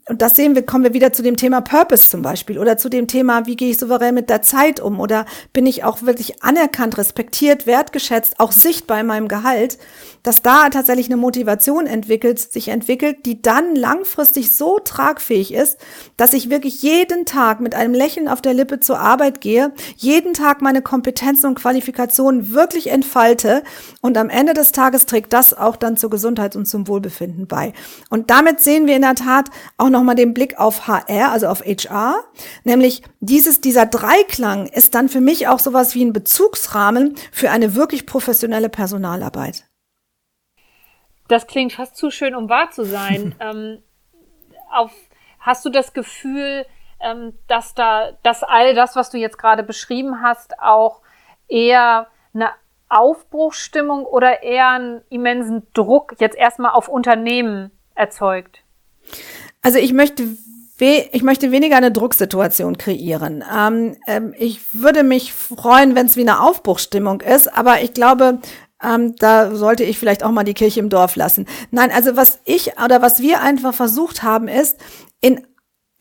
und das sehen wir, kommen wir wieder zu dem Thema Purpose zum Beispiel oder zu dem Thema, wie gehe ich souverän mit der Zeit um oder bin ich auch wirklich anerkannt, respektiert, wertgeschätzt, auch sichtbar in meinem Gehalt, dass da tatsächlich eine Motivation entwickelt, sich entwickelt, die dann langfristig so tragfähig ist, dass ich wirklich jeden Tag mit einem Lächeln auf der Lippe zur Arbeit gehe, jeden Tag meine Kompetenzen und Qualifikationen wirklich entfalte und am Ende des Tages trägt das auch dann zur Gesundheit und zum Wohlbefinden bei. Und damit sehen wir in der Tat auch nochmal den Blick auf HR, also auf HR, nämlich dieses, dieser Dreiklang ist dann für mich auch sowas wie ein Bezugsrahmen für eine wirklich professionelle Personalarbeit. Das klingt fast zu schön, um wahr zu sein. *laughs* ähm, auf, hast du das Gefühl, ähm, dass da, dass all das, was du jetzt gerade beschrieben hast, auch eher eine Aufbruchsstimmung oder eher einen immensen Druck jetzt erstmal auf Unternehmen erzeugt? Also ich möchte ich möchte weniger eine Drucksituation kreieren. Ähm, ähm, ich würde mich freuen, wenn es wie eine Aufbruchsstimmung ist, aber ich glaube, ähm, da sollte ich vielleicht auch mal die Kirche im Dorf lassen. Nein, also was ich oder was wir einfach versucht haben, ist in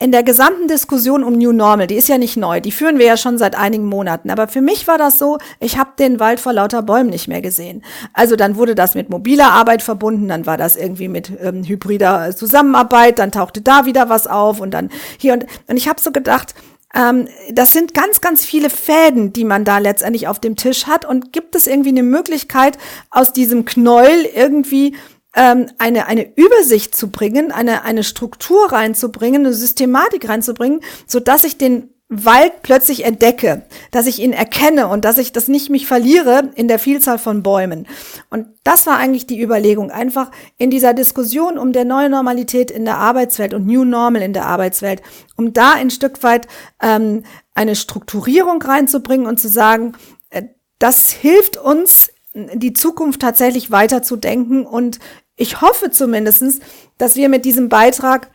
in der gesamten Diskussion um New Normal, die ist ja nicht neu, die führen wir ja schon seit einigen Monaten. Aber für mich war das so, ich habe den Wald vor lauter Bäumen nicht mehr gesehen. Also dann wurde das mit mobiler Arbeit verbunden, dann war das irgendwie mit ähm, hybrider Zusammenarbeit, dann tauchte da wieder was auf und dann hier und und ich habe so gedacht, ähm, das sind ganz, ganz viele Fäden, die man da letztendlich auf dem Tisch hat. Und gibt es irgendwie eine Möglichkeit, aus diesem Knäuel irgendwie ähm, eine, eine Übersicht zu bringen, eine, eine Struktur reinzubringen, eine Systematik reinzubringen, so dass ich den Wald plötzlich entdecke, dass ich ihn erkenne und dass ich das nicht mich verliere in der Vielzahl von Bäumen. Und das war eigentlich die Überlegung, einfach in dieser Diskussion um der neue Normalität in der Arbeitswelt und New Normal in der Arbeitswelt, um da ein Stück weit ähm, eine Strukturierung reinzubringen und zu sagen, äh, das hilft uns die Zukunft tatsächlich weiterzudenken. Und ich hoffe zumindestens, dass wir mit diesem Beitrag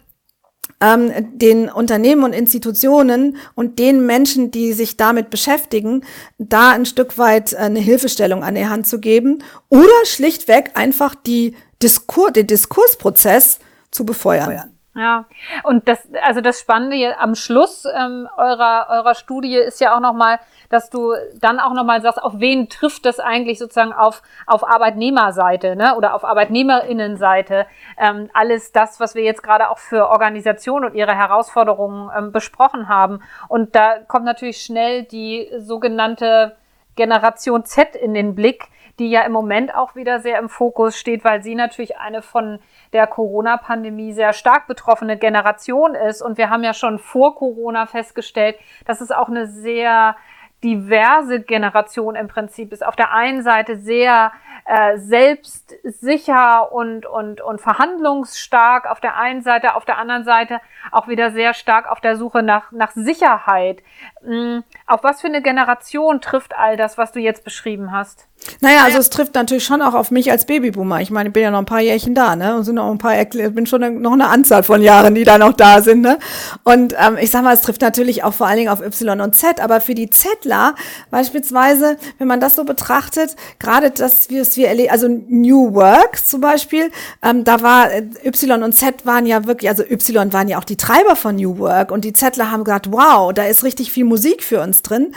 ähm, den Unternehmen und Institutionen und den Menschen, die sich damit beschäftigen, da ein Stück weit eine Hilfestellung an die Hand zu geben oder schlichtweg einfach die Diskur den Diskursprozess zu befeuern. Ja, und das, also das Spannende am Schluss ähm, eurer, eurer Studie ist ja auch nochmal, dass du dann auch nochmal sagst, auf wen trifft das eigentlich sozusagen auf, auf Arbeitnehmerseite ne? oder auf Arbeitnehmerinnenseite. Ähm, alles das, was wir jetzt gerade auch für Organisationen und ihre Herausforderungen ähm, besprochen haben. Und da kommt natürlich schnell die sogenannte Generation Z in den Blick, die ja im Moment auch wieder sehr im Fokus steht, weil sie natürlich eine von der Corona-Pandemie sehr stark betroffene Generation ist. Und wir haben ja schon vor Corona festgestellt, dass es auch eine sehr diverse Generation im Prinzip ist. Auf der einen Seite sehr äh, selbstsicher und, und, und verhandlungsstark auf der einen Seite, auf der anderen Seite auch wieder sehr stark auf der Suche nach, nach Sicherheit. Mhm. Auf was für eine Generation trifft all das, was du jetzt beschrieben hast? Naja, also es trifft natürlich schon auch auf mich als Babyboomer. Ich meine, ich bin ja noch ein paar Jährchen da, ne? Und sind noch ein paar, bin schon noch eine Anzahl von Jahren, die da noch da sind, ne? Und ähm, ich sag mal, es trifft natürlich auch vor allen Dingen auf Y und Z, aber für die Zettler beispielsweise, wenn man das so betrachtet, gerade das, wie es wir erleben, also New Work zum Beispiel, ähm, da war äh, Y und Z waren ja wirklich, also Y waren ja auch die Treiber von New Work und die Zettler haben gesagt, wow, da ist richtig viel Musik für uns drin.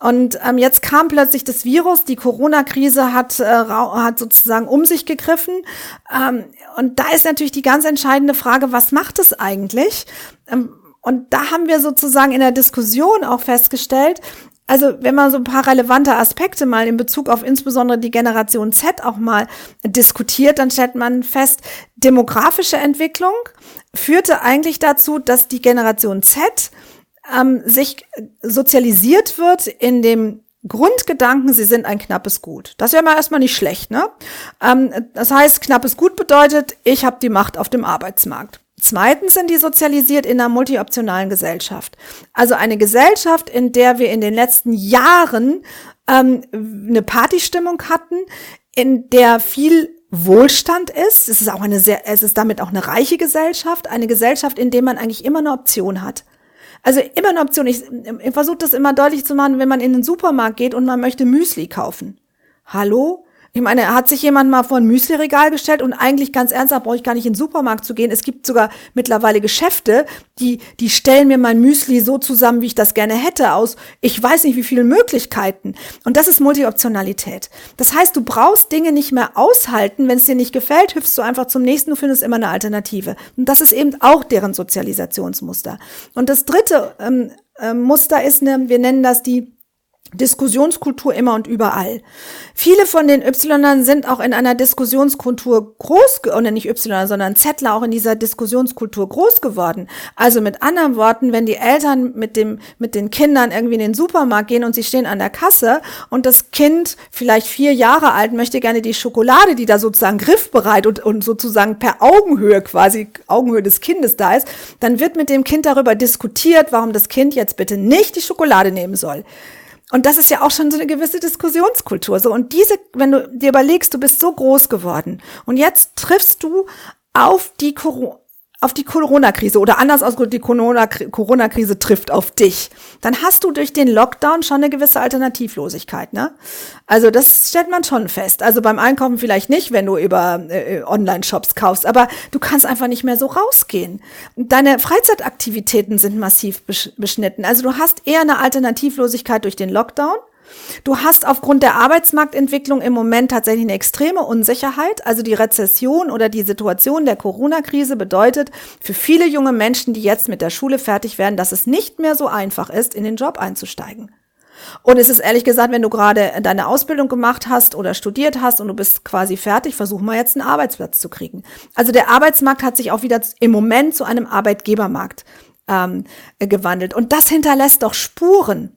Und ähm, jetzt kam plötzlich das Virus, die Corona-Krise hat, äh, hat sozusagen um sich gegriffen. Ähm, und da ist natürlich die ganz entscheidende Frage, was macht es eigentlich? Ähm, und da haben wir sozusagen in der Diskussion auch festgestellt, also wenn man so ein paar relevante Aspekte mal in Bezug auf insbesondere die Generation Z auch mal diskutiert, dann stellt man fest, demografische Entwicklung führte eigentlich dazu, dass die Generation Z ähm, sich sozialisiert wird in dem Grundgedanken, sie sind ein knappes Gut. Das ja mal erstmal nicht schlecht, ne? Ähm, das heißt, knappes Gut bedeutet, ich habe die Macht auf dem Arbeitsmarkt. Zweitens sind die sozialisiert in einer multioptionalen Gesellschaft. Also eine Gesellschaft, in der wir in den letzten Jahren ähm, eine Partystimmung hatten, in der viel Wohlstand ist. Es ist auch eine sehr, es ist damit auch eine reiche Gesellschaft, eine Gesellschaft, in der man eigentlich immer eine Option hat. Also immer eine Option. Ich, ich versuche das immer deutlich zu machen, wenn man in den Supermarkt geht und man möchte Müsli kaufen. Hallo? Ich meine, hat sich jemand mal vor ein Müsli-Regal gestellt und eigentlich ganz ernsthaft brauche ich gar nicht in den Supermarkt zu gehen. Es gibt sogar mittlerweile Geschäfte, die, die stellen mir mein Müsli so zusammen, wie ich das gerne hätte, aus ich weiß nicht wie vielen Möglichkeiten. Und das ist Multioptionalität. Das heißt, du brauchst Dinge nicht mehr aushalten. Wenn es dir nicht gefällt, hüpfst du einfach zum nächsten, du findest immer eine Alternative. Und das ist eben auch deren Sozialisationsmuster. Und das dritte ähm, äh, Muster ist, eine, wir nennen das die Diskussionskultur immer und überall. Viele von den Y sind auch in einer Diskussionskultur groß, oder nicht Y, sondern Zettler auch in dieser Diskussionskultur groß geworden. Also mit anderen Worten, wenn die Eltern mit dem, mit den Kindern irgendwie in den Supermarkt gehen und sie stehen an der Kasse und das Kind, vielleicht vier Jahre alt, möchte gerne die Schokolade, die da sozusagen griffbereit und, und sozusagen per Augenhöhe quasi, Augenhöhe des Kindes da ist, dann wird mit dem Kind darüber diskutiert, warum das Kind jetzt bitte nicht die Schokolade nehmen soll. Und das ist ja auch schon so eine gewisse Diskussionskultur. So, und diese, wenn du dir überlegst, du bist so groß geworden und jetzt triffst du auf die Corona, auf die Corona-Krise oder anders ausgedrückt, die Corona-Krise trifft auf dich, dann hast du durch den Lockdown schon eine gewisse Alternativlosigkeit, ne? Also das stellt man schon fest. Also beim Einkaufen vielleicht nicht, wenn du über äh, Online-Shops kaufst, aber du kannst einfach nicht mehr so rausgehen. Deine Freizeitaktivitäten sind massiv beschnitten. Also du hast eher eine Alternativlosigkeit durch den Lockdown Du hast aufgrund der Arbeitsmarktentwicklung im Moment tatsächlich eine extreme Unsicherheit. Also die Rezession oder die Situation der Corona-Krise bedeutet für viele junge Menschen, die jetzt mit der Schule fertig werden, dass es nicht mehr so einfach ist, in den Job einzusteigen. Und es ist ehrlich gesagt, wenn du gerade deine Ausbildung gemacht hast oder studiert hast und du bist quasi fertig, versuch mal jetzt einen Arbeitsplatz zu kriegen. Also der Arbeitsmarkt hat sich auch wieder im Moment zu einem Arbeitgebermarkt ähm, gewandelt. Und das hinterlässt doch Spuren.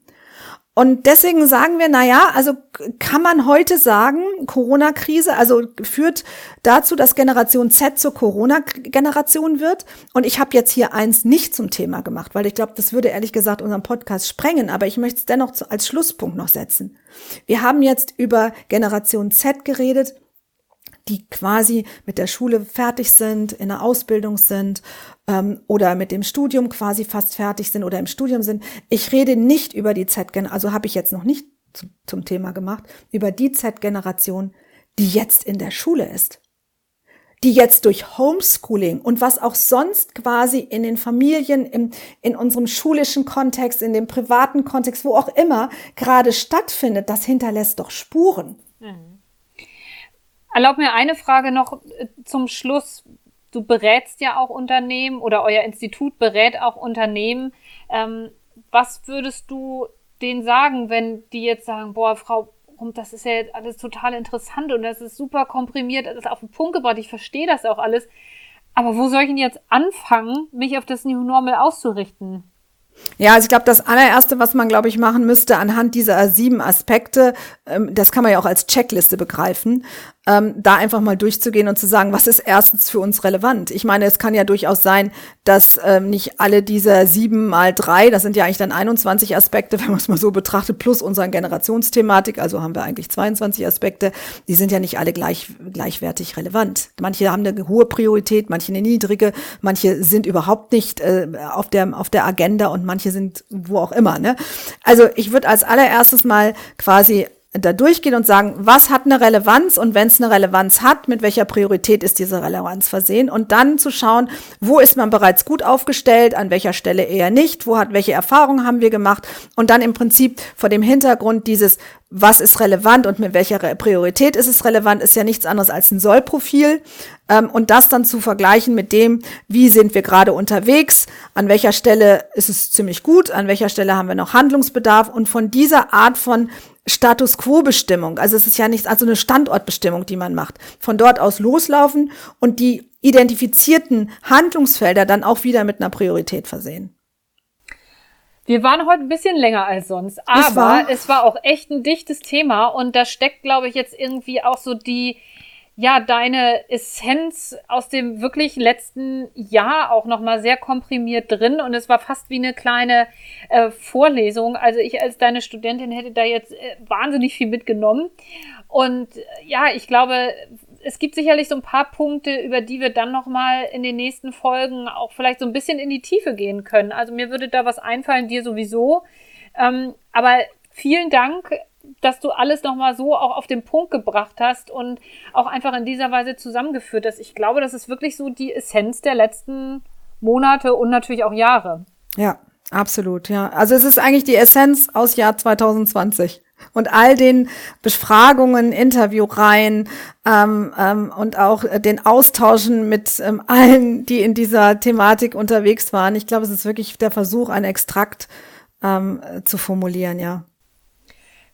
Und deswegen sagen wir, na ja, also kann man heute sagen, Corona-Krise, also führt dazu, dass Generation Z zur Corona-Generation wird. Und ich habe jetzt hier eins nicht zum Thema gemacht, weil ich glaube, das würde ehrlich gesagt unseren Podcast sprengen. Aber ich möchte es dennoch als Schlusspunkt noch setzen. Wir haben jetzt über Generation Z geredet die quasi mit der Schule fertig sind, in der Ausbildung sind ähm, oder mit dem Studium quasi fast fertig sind oder im Studium sind. Ich rede nicht über die Z-Generation, also habe ich jetzt noch nicht zu, zum Thema gemacht, über die Z-Generation, die jetzt in der Schule ist die jetzt durch Homeschooling und was auch sonst quasi in den Familien, im, in unserem schulischen Kontext, in dem privaten Kontext, wo auch immer gerade stattfindet, das hinterlässt doch Spuren. Mhm. Erlaub mir eine Frage noch äh, zum Schluss. Du berätst ja auch Unternehmen oder euer Institut berät auch Unternehmen. Ähm, was würdest du denen sagen, wenn die jetzt sagen, boah, Frau das ist ja jetzt alles total interessant und das ist super komprimiert, das ist auf den Punkt gebracht, ich verstehe das auch alles. Aber wo soll ich denn jetzt anfangen, mich auf das New Normal auszurichten? Ja, also ich glaube, das allererste, was man, glaube ich, machen müsste anhand dieser sieben Aspekte, ähm, das kann man ja auch als Checkliste begreifen, ähm, da einfach mal durchzugehen und zu sagen, was ist erstens für uns relevant? Ich meine, es kann ja durchaus sein, dass ähm, nicht alle diese sieben mal drei, das sind ja eigentlich dann 21 Aspekte, *laughs* wenn man es mal so betrachtet, plus unseren Generationsthematik, also haben wir eigentlich 22 Aspekte, die sind ja nicht alle gleich, gleichwertig relevant. Manche haben eine hohe Priorität, manche eine niedrige, manche sind überhaupt nicht äh, auf, der, auf der Agenda und manche sind wo auch immer. Ne? Also ich würde als allererstes mal quasi da durchgehen und sagen, was hat eine Relevanz und wenn es eine Relevanz hat, mit welcher Priorität ist diese Relevanz versehen? Und dann zu schauen, wo ist man bereits gut aufgestellt, an welcher Stelle eher nicht, wo hat welche Erfahrungen haben wir gemacht? Und dann im Prinzip vor dem Hintergrund dieses was ist relevant und mit welcher Priorität ist es relevant, ist ja nichts anderes als ein Sollprofil. Ähm, und das dann zu vergleichen mit dem, wie sind wir gerade unterwegs, an welcher Stelle ist es ziemlich gut, an welcher Stelle haben wir noch Handlungsbedarf und von dieser Art von Status Quo-Bestimmung, also es ist ja nichts, also eine Standortbestimmung, die man macht, von dort aus loslaufen und die identifizierten Handlungsfelder dann auch wieder mit einer Priorität versehen. Wir waren heute ein bisschen länger als sonst, aber war es war auch echt ein dichtes Thema und da steckt, glaube ich, jetzt irgendwie auch so die, ja, deine Essenz aus dem wirklich letzten Jahr auch nochmal sehr komprimiert drin und es war fast wie eine kleine äh, Vorlesung. Also ich als deine Studentin hätte da jetzt äh, wahnsinnig viel mitgenommen. Und äh, ja, ich glaube, es gibt sicherlich so ein paar Punkte, über die wir dann nochmal in den nächsten Folgen auch vielleicht so ein bisschen in die Tiefe gehen können. Also mir würde da was einfallen, dir sowieso. Ähm, aber vielen Dank, dass du alles nochmal so auch auf den Punkt gebracht hast und auch einfach in dieser Weise zusammengeführt hast. Ich glaube, das ist wirklich so die Essenz der letzten Monate und natürlich auch Jahre. Ja, absolut, ja. Also es ist eigentlich die Essenz aus Jahr 2020 und all den Befragungen, Interviewreihen ähm, ähm, und auch den Austauschen mit ähm, allen, die in dieser Thematik unterwegs waren. Ich glaube, es ist wirklich der Versuch, ein Extrakt ähm, zu formulieren, ja.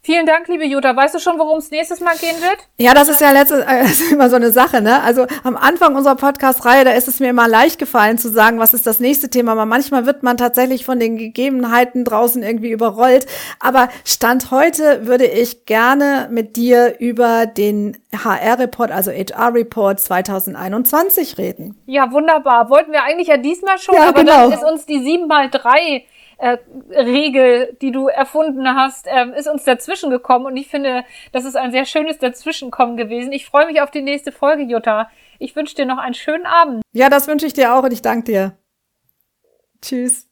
Vielen Dank, liebe Jutta. Weißt du schon, worum es nächstes Mal gehen wird? Ja, das ist ja letztes, äh, *laughs* ist immer so eine Sache, ne? Also am Anfang unserer Podcast-Reihe, da ist es mir immer leicht gefallen zu sagen, was ist das nächste Thema. Aber manchmal wird man tatsächlich von den Gegebenheiten draußen irgendwie überrollt. Aber Stand heute würde ich gerne mit dir über den HR-Report, also HR-Report 2021 reden. Ja, wunderbar. Wollten wir eigentlich ja diesmal schon, ja, aber genau. dann ist uns die 7 mal 3 äh, Regel, die du erfunden hast, ähm, ist uns dazwischen gekommen und ich finde, das ist ein sehr schönes Dazwischenkommen gewesen. Ich freue mich auf die nächste Folge, Jutta. Ich wünsche dir noch einen schönen Abend. Ja, das wünsche ich dir auch und ich danke dir. Tschüss.